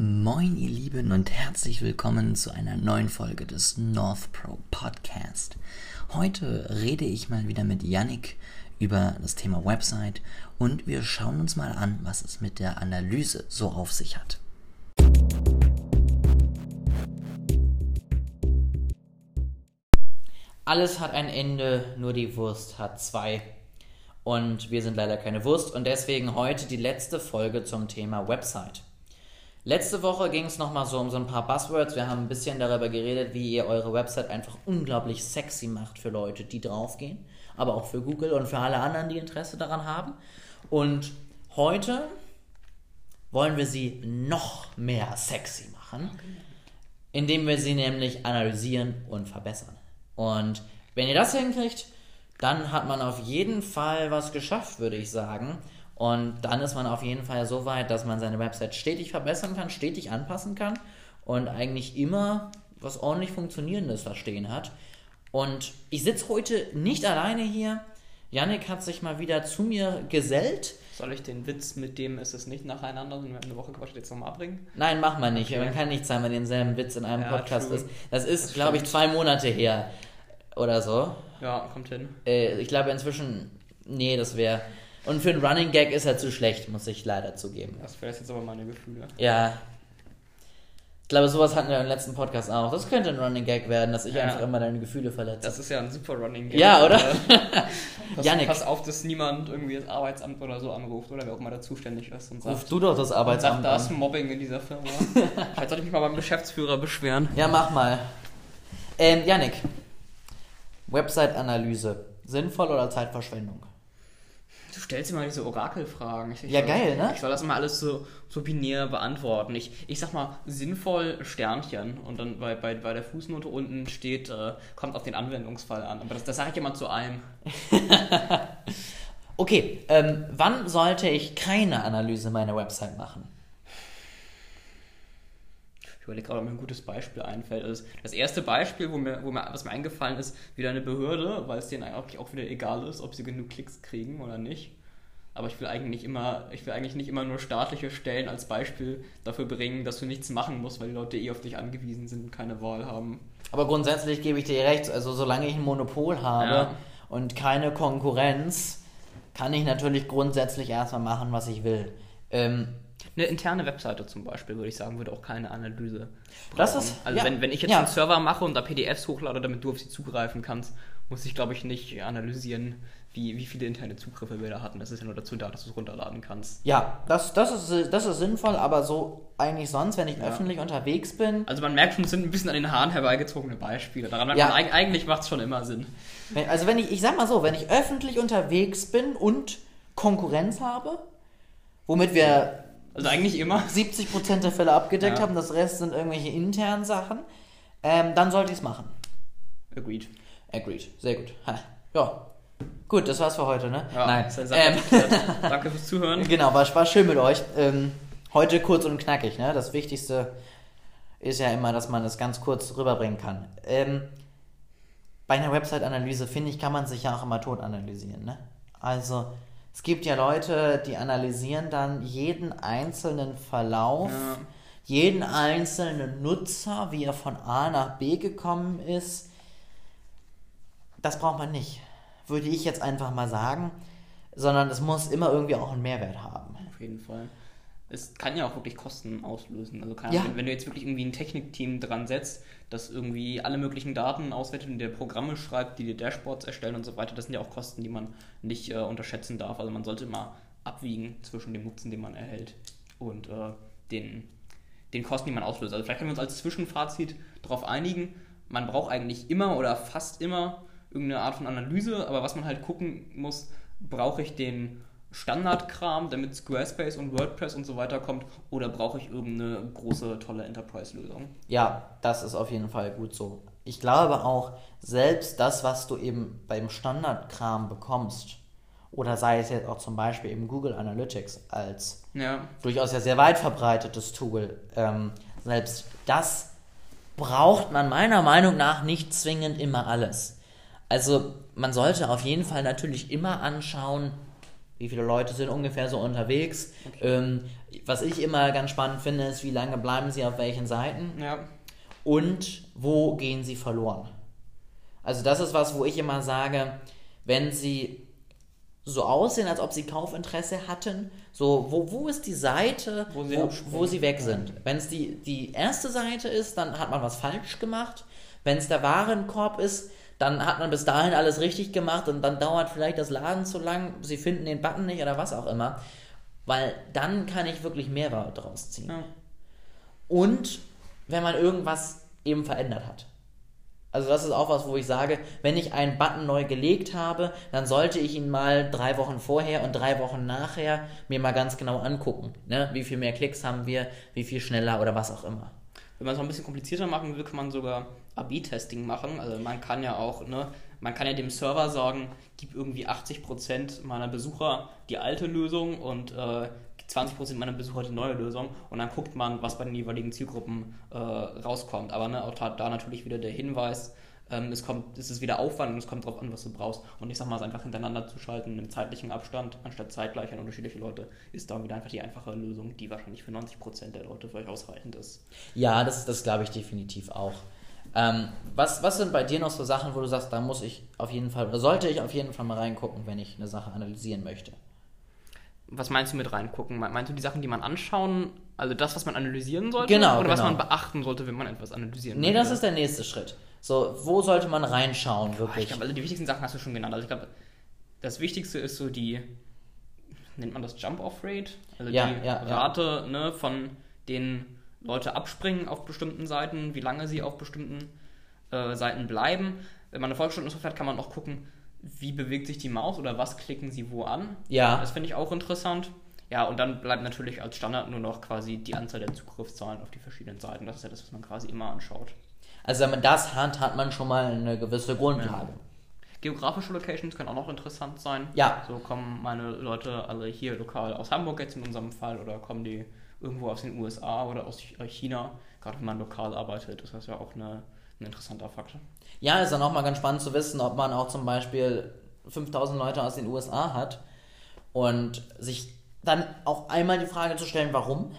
Moin, ihr Lieben, und herzlich willkommen zu einer neuen Folge des North Pro Podcast. Heute rede ich mal wieder mit Yannick über das Thema Website und wir schauen uns mal an, was es mit der Analyse so auf sich hat. Alles hat ein Ende, nur die Wurst hat zwei. Und wir sind leider keine Wurst und deswegen heute die letzte Folge zum Thema Website. Letzte Woche ging es nochmal so um so ein paar Buzzwords. Wir haben ein bisschen darüber geredet, wie ihr eure Website einfach unglaublich sexy macht für Leute, die draufgehen, aber auch für Google und für alle anderen, die Interesse daran haben. Und heute wollen wir sie noch mehr sexy machen, indem wir sie nämlich analysieren und verbessern. Und wenn ihr das hinkriegt, dann hat man auf jeden Fall was geschafft, würde ich sagen. Und dann ist man auf jeden Fall so weit, dass man seine Website stetig verbessern kann, stetig anpassen kann und eigentlich immer was ordentlich Funktionierendes da stehen hat. Und ich sitze heute nicht alleine hier. Yannick hat sich mal wieder zu mir gesellt. Soll ich den Witz mit dem ist es nicht nacheinander, sondern wir haben eine Woche gewartet, jetzt nochmal abbringen? Nein, mach mal nicht. Okay. Man kann nicht sein, wenn denselben Witz in einem ja, Podcast true. ist. Das ist, glaube ich, zwei Monate her oder so. Ja, kommt hin. Äh, ich glaube inzwischen, nee, das wäre und für einen Running Gag ist er zu schlecht, muss ich leider zugeben. Das wäre jetzt aber meine Gefühle. Ja. Ich glaube, sowas hatten wir im letzten Podcast auch. Das könnte ein Running Gag werden, dass ich ja. einfach immer deine Gefühle verletze. Das ist ja ein super Running Gag. Ja, oder? pass, Janik. pass auf, dass niemand irgendwie das Arbeitsamt oder so anruft oder wer auch immer da zuständig ist und sagt. Ruf du doch das Arbeitsamt sagt, da ist Mobbing in dieser Firma. Vielleicht sollte ich mich mal beim Geschäftsführer beschweren. Ja, mach mal. Ähm, Janik. Website-Analyse. Sinnvoll oder Zeitverschwendung? Du stellst immer diese Orakelfragen. Ich, ja, soll, geil, ne? Ich soll das immer alles so, so binär beantworten. Ich, ich sag mal, sinnvoll Sternchen und dann bei, bei, bei der Fußnote unten steht, äh, kommt auf den Anwendungsfall an. Aber das, das sage ich immer zu einem. okay, ähm, wann sollte ich keine Analyse meiner Website machen? Überlege gerade, ob mir ein gutes Beispiel einfällt. Also das erste Beispiel, wo mir, wo mir, was mir eingefallen ist, wieder eine Behörde, weil es denen eigentlich auch wieder egal ist, ob sie genug Klicks kriegen oder nicht. Aber ich will eigentlich immer, ich will eigentlich nicht immer nur staatliche Stellen als Beispiel dafür bringen, dass du nichts machen musst, weil die Leute eh auf dich angewiesen sind und keine Wahl haben. Aber grundsätzlich gebe ich dir recht, also solange ich ein Monopol habe ja. und keine Konkurrenz, kann ich natürlich grundsätzlich erstmal machen, was ich will. Ähm, eine interne Webseite zum Beispiel, würde ich sagen, würde auch keine Analyse. Brauchen. Das ist, also ja. wenn, wenn ich jetzt ja. einen Server mache und da PDFs hochlade, damit du auf sie zugreifen kannst, muss ich, glaube ich, nicht analysieren, wie, wie viele interne Zugriffe wir da hatten. Das ist ja nur dazu da, dass du es runterladen kannst. Ja, das, das, ist, das ist sinnvoll, aber so eigentlich sonst, wenn ich ja. öffentlich unterwegs bin. Also man merkt schon, es sind ein bisschen an den Haaren herbeigezogene Beispiele. Daran merkt ja. man, eigentlich macht es schon immer Sinn. also wenn ich, ich sag mal so, wenn ich öffentlich unterwegs bin und Konkurrenz habe, womit wir also eigentlich immer. 70% der Fälle abgedeckt ja. haben, das Rest sind irgendwelche internen Sachen. Ähm, dann sollte ich es machen. Agreed. Agreed. Sehr gut. Ha. Ja. Gut, das war's für heute, ne? Ja, Nein. Ähm, Danke fürs Zuhören. Genau, war, war schön mit euch. Ähm, heute kurz und knackig, ne? Das Wichtigste ist ja immer, dass man es ganz kurz rüberbringen kann. Ähm, bei einer Website-Analyse, finde ich, kann man sich ja auch immer tot analysieren, ne? Also, es gibt ja Leute, die analysieren dann jeden einzelnen Verlauf, ja. jeden einzelnen Nutzer, wie er von A nach B gekommen ist. Das braucht man nicht, würde ich jetzt einfach mal sagen, sondern es muss immer irgendwie auch einen Mehrwert haben. Auf jeden Fall es kann ja auch wirklich Kosten auslösen. Also kann, ja. wenn, wenn, du jetzt wirklich irgendwie ein Technikteam dran setzt, das irgendwie alle möglichen Daten auswertet und dir Programme schreibt, die dir Dashboards erstellen und so weiter, das sind ja auch Kosten, die man nicht äh, unterschätzen darf. Also man sollte immer abwiegen zwischen dem Nutzen, den man erhält und äh, den, den Kosten, die man auslöst. Also vielleicht können wir uns als Zwischenfazit darauf einigen, man braucht eigentlich immer oder fast immer irgendeine Art von Analyse, aber was man halt gucken muss, brauche ich den Standardkram, damit Squarespace und WordPress und so weiter kommt, oder brauche ich irgendeine große, tolle Enterprise-Lösung? Ja, das ist auf jeden Fall gut so. Ich glaube auch, selbst das, was du eben beim Standardkram bekommst, oder sei es jetzt auch zum Beispiel eben Google Analytics als ja. durchaus ja sehr weit verbreitetes Tool, ähm, selbst das braucht man meiner Meinung nach nicht zwingend immer alles. Also man sollte auf jeden Fall natürlich immer anschauen, Wie viele Leute sind ungefähr so unterwegs? Okay. Ähm, was ich immer ganz spannend finde, ist, wie lange bleiben sie auf welchen Seiten? Ja. Und wo gehen sie verloren? Also das ist was, wo ich immer sage, wenn sie so aussehen, als ob sie Kaufinteresse hatten. So, wo, wo ist die Seite, wo sie, wo, wo sie weg sind? Wenn es die, die erste Seite ist, dann hat man was falsch gemacht. Wenn es der Warenkorb ist, dann hat man bis dahin alles richtig gemacht und dann dauert vielleicht das Laden zu lang, sie finden den Button nicht oder was auch immer. Weil dann kann ich wirklich Mehrwert draus ziehen. Ja. Und wenn man irgendwas eben verändert hat. Also das ist auch was, wo ich sage, wenn ich einen Button neu gelegt habe, dann sollte ich ihn mal drei Wochen vorher und drei Wochen nachher mir mal ganz genau angucken. Ne? Wie viel mehr Klicks haben wir, wie viel schneller oder was auch immer. Wenn man es noch ein bisschen komplizierter machen will, kann man sogar A-B-Testing machen. Also man kann ja auch, ne, man kann ja dem Server sagen, gib irgendwie 80% meiner Besucher die alte Lösung und äh, 20% meiner Besucher die neue Lösung und dann guckt man, was bei den jeweiligen Zielgruppen äh, rauskommt. Aber ne, auch da, natürlich wieder der Hinweis, ähm, es, kommt, es ist wieder Aufwand und es kommt darauf an, was du brauchst. Und ich sag mal, es einfach hintereinander zu schalten im zeitlichen Abstand, anstatt zeitgleich an unterschiedliche Leute, ist da wieder einfach die einfache Lösung, die wahrscheinlich für 90% der Leute euch ausreichend ist. Ja, das, das glaube ich definitiv auch. Ähm, was, was sind bei dir noch so Sachen, wo du sagst, da muss ich auf jeden Fall, oder sollte ich auf jeden Fall mal reingucken, wenn ich eine Sache analysieren möchte? Was meinst du mit reingucken? Meinst du die Sachen, die man anschauen, also das, was man analysieren sollte? Genau. Oder genau. was man beachten sollte, wenn man etwas analysieren Nee, möchte? das ist der nächste Schritt. So, wo sollte man reinschauen, wirklich? Boah, ich glaube, also die wichtigsten Sachen hast du schon genannt. Also ich glaube, das Wichtigste ist so die, nennt man das Jump-Off-Rate? Also ja, die ja, Rate ja. Ne, von den Leute abspringen auf bestimmten Seiten, wie lange sie auf bestimmten äh, Seiten bleiben. Wenn man eine Volksstunden-Software hat, kann man auch gucken, wie bewegt sich die Maus oder was klicken sie wo an. Ja. Das finde ich auch interessant. Ja, und dann bleibt natürlich als Standard nur noch quasi die Anzahl der Zugriffszahlen auf die verschiedenen Seiten. Das ist ja das, was man quasi immer anschaut. Also wenn man das hat, hat man schon mal eine gewisse Grundlage. Ja. Geografische Locations können auch noch interessant sein. Ja. So kommen meine Leute alle hier lokal aus Hamburg jetzt in unserem Fall oder kommen die irgendwo aus den USA oder aus China, gerade wenn man lokal arbeitet. Das ist ja auch eine, ein interessanter Faktor. Ja, ist dann auch mal ganz spannend zu wissen, ob man auch zum Beispiel 5000 Leute aus den USA hat und sich dann auch einmal die Frage zu stellen, warum.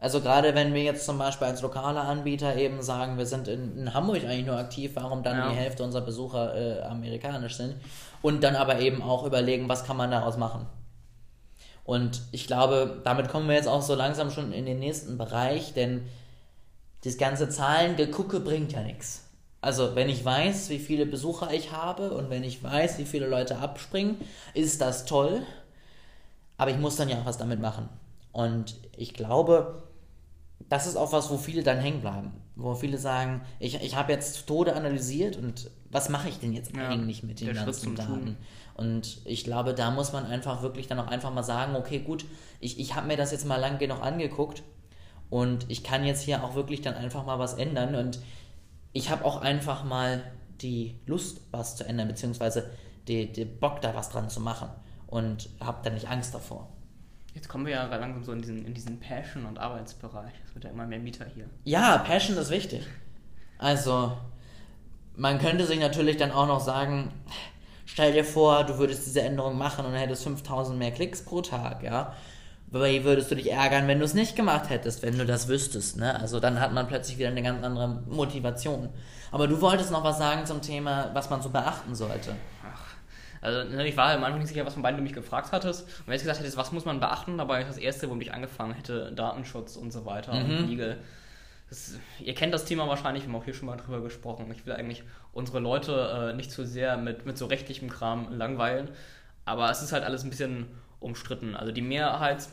Also gerade wenn wir jetzt zum Beispiel als lokaler Anbieter eben sagen, wir sind in, in Hamburg eigentlich nur aktiv, warum dann ja. die Hälfte unserer Besucher äh, amerikanisch sind und dann aber eben auch überlegen, was kann man daraus machen. Und ich glaube, damit kommen wir jetzt auch so langsam schon in den nächsten Bereich, denn das ganze Zahlengegucke bringt ja nichts. Also, wenn ich weiß, wie viele Besucher ich habe und wenn ich weiß, wie viele Leute abspringen, ist das toll. Aber ich muss dann ja auch was damit machen. Und ich glaube, das ist auch was, wo viele dann hängen bleiben. Wo viele sagen, ich, ich habe jetzt Tode analysiert und was mache ich denn jetzt ja, eigentlich mit den ganzen Daten? Und ich glaube, da muss man einfach wirklich dann auch einfach mal sagen, okay, gut, ich, ich habe mir das jetzt mal lang genug angeguckt und ich kann jetzt hier auch wirklich dann einfach mal was ändern. Und ich habe auch einfach mal die Lust, was zu ändern, beziehungsweise den die Bock, da was dran zu machen. Und habe dann nicht Angst davor. Jetzt kommen wir ja langsam so in diesen, in diesen Passion- und Arbeitsbereich. Es wird ja immer mehr Mieter hier. Ja, Passion ist wichtig. Also, man könnte sich natürlich dann auch noch sagen, stell dir vor, du würdest diese Änderung machen und hättest 5000 mehr Klicks pro Tag, ja. Wie würdest du dich ärgern, wenn du es nicht gemacht hättest, wenn du das wüsstest, ne? Also dann hat man plötzlich wieder eine ganz andere Motivation. Aber du wolltest noch was sagen zum Thema, was man so beachten sollte. Ach, also ne, ich war am Anfang nicht sicher, was von beiden du mich gefragt hattest. Und wenn ich gesagt hättest, was muss man beachten, dabei ist das erste, womit ich angefangen hätte, Datenschutz und so weiter mhm. und Legal. Das, ihr kennt das Thema wahrscheinlich, wir haben auch hier schon mal drüber gesprochen. Ich will eigentlich unsere Leute äh, nicht zu sehr mit, mit so rechtlichem Kram langweilen, aber es ist halt alles ein bisschen umstritten. Also die Mehrheit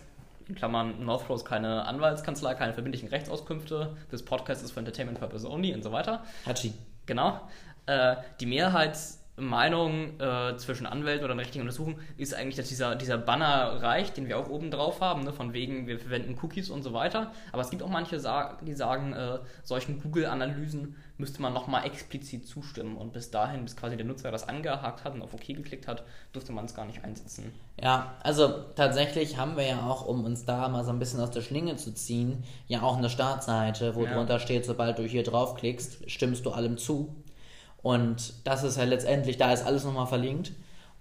in Klammern, Northflow ist keine Anwaltskanzlei, keine verbindlichen Rechtsauskünfte, das Podcast ist für Entertainment Purpose only und so weiter. Hachi. Genau. Äh, die Mehrheit Meinung äh, zwischen Anwälten oder einer rechtlichen Untersuchung ist eigentlich, dass dieser, dieser Banner reicht, den wir auch oben drauf haben, ne, von wegen, wir verwenden Cookies und so weiter. Aber es gibt auch manche, die sagen, äh, solchen Google-Analysen müsste man nochmal explizit zustimmen. Und bis dahin, bis quasi der Nutzer das angehakt hat und auf OK geklickt hat, durfte man es gar nicht einsetzen. Ja, also tatsächlich haben wir ja auch, um uns da mal so ein bisschen aus der Schlinge zu ziehen, ja auch eine Startseite, wo ja. drunter steht, sobald du hier draufklickst, stimmst du allem zu. Und das ist ja letztendlich, da ist alles nochmal verlinkt.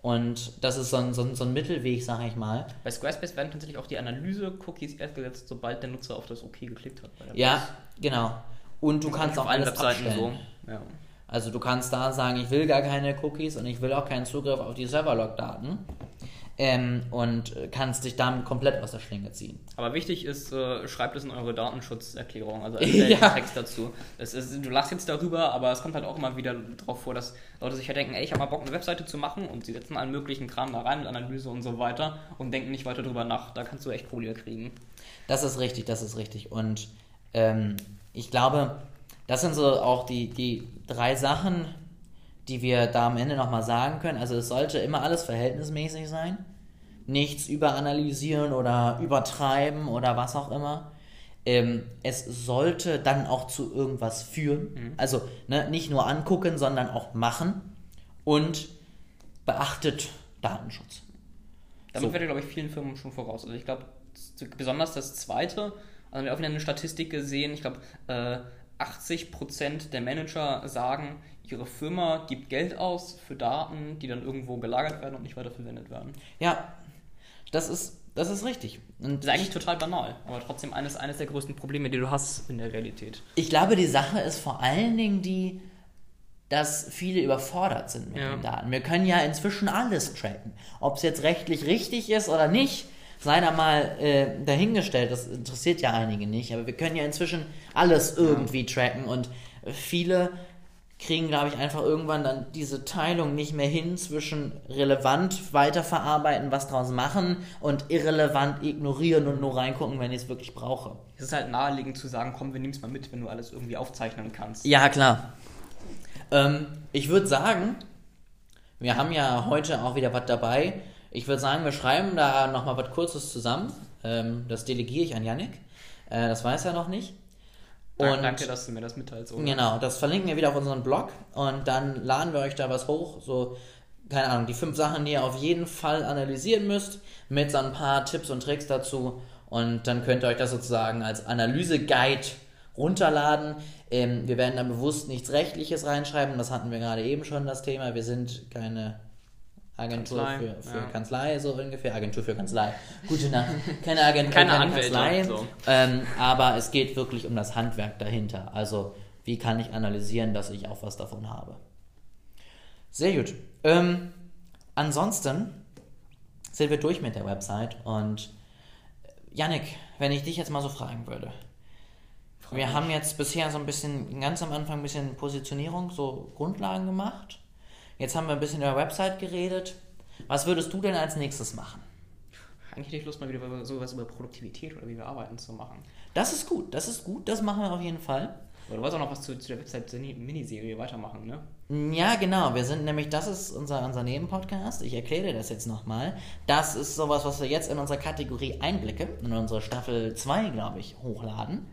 Und das ist so ein, so ein, so ein Mittelweg, sage ich mal. Bei Squarespace werden tatsächlich auch die Analyse-Cookies erst gesetzt, sobald der Nutzer auf das OK geklickt hat. ja, Post. genau. Und du kannst auch alles Webseiten abstellen. so. Ja. Also du kannst da sagen, ich will gar keine Cookies und ich will auch keinen Zugriff auf die Serverlog-Daten ähm, und kannst dich damit komplett aus der Schlinge ziehen. Aber wichtig ist, äh, schreibt es in eure Datenschutzerklärung, also ja. Text dazu. Ist, du lachst jetzt darüber, aber es kommt halt auch immer wieder darauf vor, dass Leute sich halt denken, ey, ich habe mal Bock, eine Webseite zu machen und sie setzen allen möglichen Kram da rein mit Analyse und so weiter und denken nicht weiter drüber nach. Da kannst du echt Probleme kriegen. Das ist richtig, das ist richtig. Und ähm, ich glaube, das sind so auch die, die drei Sachen, die wir da am Ende nochmal sagen können. Also es sollte immer alles verhältnismäßig sein. Nichts überanalysieren oder übertreiben oder was auch immer. Ähm, es sollte dann auch zu irgendwas führen. Mhm. Also ne, nicht nur angucken, sondern auch machen. Und beachtet Datenschutz. Damit so. wird, glaube ich, vielen Firmen schon voraus. Also ich glaube, besonders das Zweite, also wir haben auch wieder eine Statistik gesehen, ich glaube, äh, 80% der Manager sagen, ihre Firma gibt Geld aus für Daten, die dann irgendwo gelagert werden und nicht weiter verwendet werden. Ja, das ist, das ist richtig. Und das ist eigentlich total banal, aber trotzdem eines, eines der größten Probleme, die du hast in der Realität. Ich glaube, die Sache ist vor allen Dingen die, dass viele überfordert sind mit ja. den Daten. Wir können ja inzwischen alles tracken. Ob es jetzt rechtlich richtig ist oder nicht, sei da mal äh, dahingestellt. Das interessiert ja einige nicht. Aber wir können ja inzwischen alles irgendwie tracken und viele kriegen, glaube ich, einfach irgendwann dann diese Teilung nicht mehr hin zwischen relevant weiterverarbeiten, was draus machen und irrelevant ignorieren und nur reingucken, wenn ich es wirklich brauche. Es ist halt naheliegend zu sagen, komm, wir nehmen es mal mit, wenn du alles irgendwie aufzeichnen kannst. Ja, klar. Ähm, ich würde sagen, wir haben ja heute auch wieder was dabei. Ich würde sagen, wir schreiben da nochmal was Kurzes zusammen. Ähm, das delegiere ich an Yannick. Äh, das weiß er noch nicht. Und Danke, dass du mir das mitteilst. Oder? Genau, das verlinken wir wieder auf unseren Blog und dann laden wir euch da was hoch. So, keine Ahnung, die fünf Sachen, die ihr auf jeden Fall analysieren müsst, mit so ein paar Tipps und Tricks dazu. Und dann könnt ihr euch das sozusagen als Analyse-Guide runterladen. Ähm, wir werden da bewusst nichts Rechtliches reinschreiben, das hatten wir gerade eben schon das Thema. Wir sind keine Agentur Kanzlei, für, für ja. Kanzlei, so ungefähr. Agentur für Kanzlei. Gute Nacht. Keine Agentur, keine, keine Kanzlei. So. Ähm, aber es geht wirklich um das Handwerk dahinter. Also, wie kann ich analysieren, dass ich auch was davon habe? Sehr gut. Ähm, ansonsten sind wir durch mit der Website und Yannick, wenn ich dich jetzt mal so fragen würde. Frage wir mich. haben jetzt bisher so ein bisschen, ganz am Anfang ein bisschen Positionierung, so Grundlagen gemacht. Jetzt haben wir ein bisschen über Website geredet. Was würdest du denn als nächstes machen? Eigentlich hätte ich Lust, mal wieder sowas über Produktivität oder wie wir arbeiten zu machen. Das ist gut, das ist gut, das machen wir auf jeden Fall. Aber du wolltest auch noch was zu, zu der Website-Miniserie weitermachen, ne? Ja, genau. Wir sind nämlich, das ist unser, unser Nebenpodcast. Ich erkläre dir das jetzt nochmal. Das ist sowas, was wir jetzt in unserer Kategorie Einblicke, in unsere Staffel 2, glaube ich, hochladen.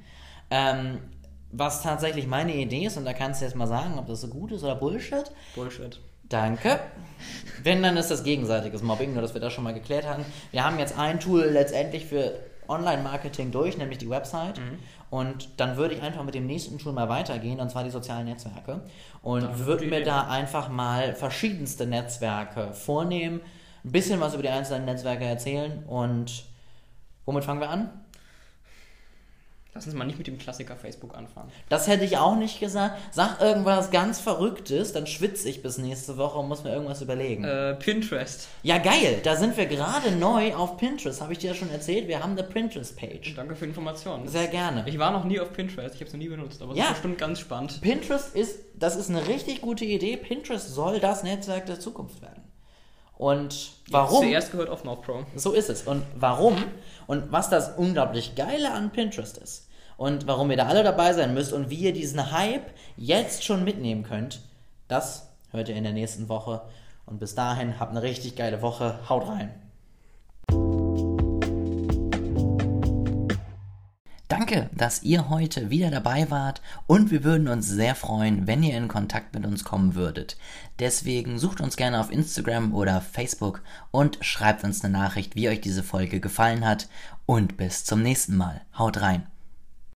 Ähm, was tatsächlich meine Idee ist, und da kannst du jetzt mal sagen, ob das so gut ist oder Bullshit. Bullshit. Danke. Wenn, dann ist das gegenseitiges Mobbing, nur dass wir das schon mal geklärt haben. Wir haben jetzt ein Tool letztendlich für Online-Marketing durch, nämlich die Website. Mhm. Und dann würde ich einfach mit dem nächsten Tool mal weitergehen, und zwar die sozialen Netzwerke. Und würde mir da einfach mal verschiedenste Netzwerke vornehmen, ein bisschen was über die einzelnen Netzwerke erzählen. Und womit fangen wir an? Lass uns mal nicht mit dem Klassiker Facebook anfangen. Das hätte ich auch nicht gesagt. Sag irgendwas ganz Verrücktes, dann schwitze ich bis nächste Woche und muss mir irgendwas überlegen. Äh, Pinterest. Ja, geil. Da sind wir gerade neu auf Pinterest. Habe ich dir ja schon erzählt. Wir haben eine Pinterest-Page. Danke für die Informationen. Sehr gerne. Ich war noch nie auf Pinterest. Ich habe es noch nie benutzt, aber es ja. ist bestimmt ganz spannend. Pinterest ist, das ist eine richtig gute Idee. Pinterest soll das Netzwerk der Zukunft werden. Und warum? Zuerst gehört auf NordPro. So ist es. Und warum? Und was das unglaublich Geile an Pinterest ist und warum ihr da alle dabei sein müsst und wie ihr diesen Hype jetzt schon mitnehmen könnt, das hört ihr in der nächsten Woche. Und bis dahin habt eine richtig geile Woche. Haut rein. Danke, dass ihr heute wieder dabei wart und wir würden uns sehr freuen, wenn ihr in Kontakt mit uns kommen würdet. Deswegen sucht uns gerne auf Instagram oder Facebook und schreibt uns eine Nachricht, wie euch diese Folge gefallen hat und bis zum nächsten Mal. Haut rein.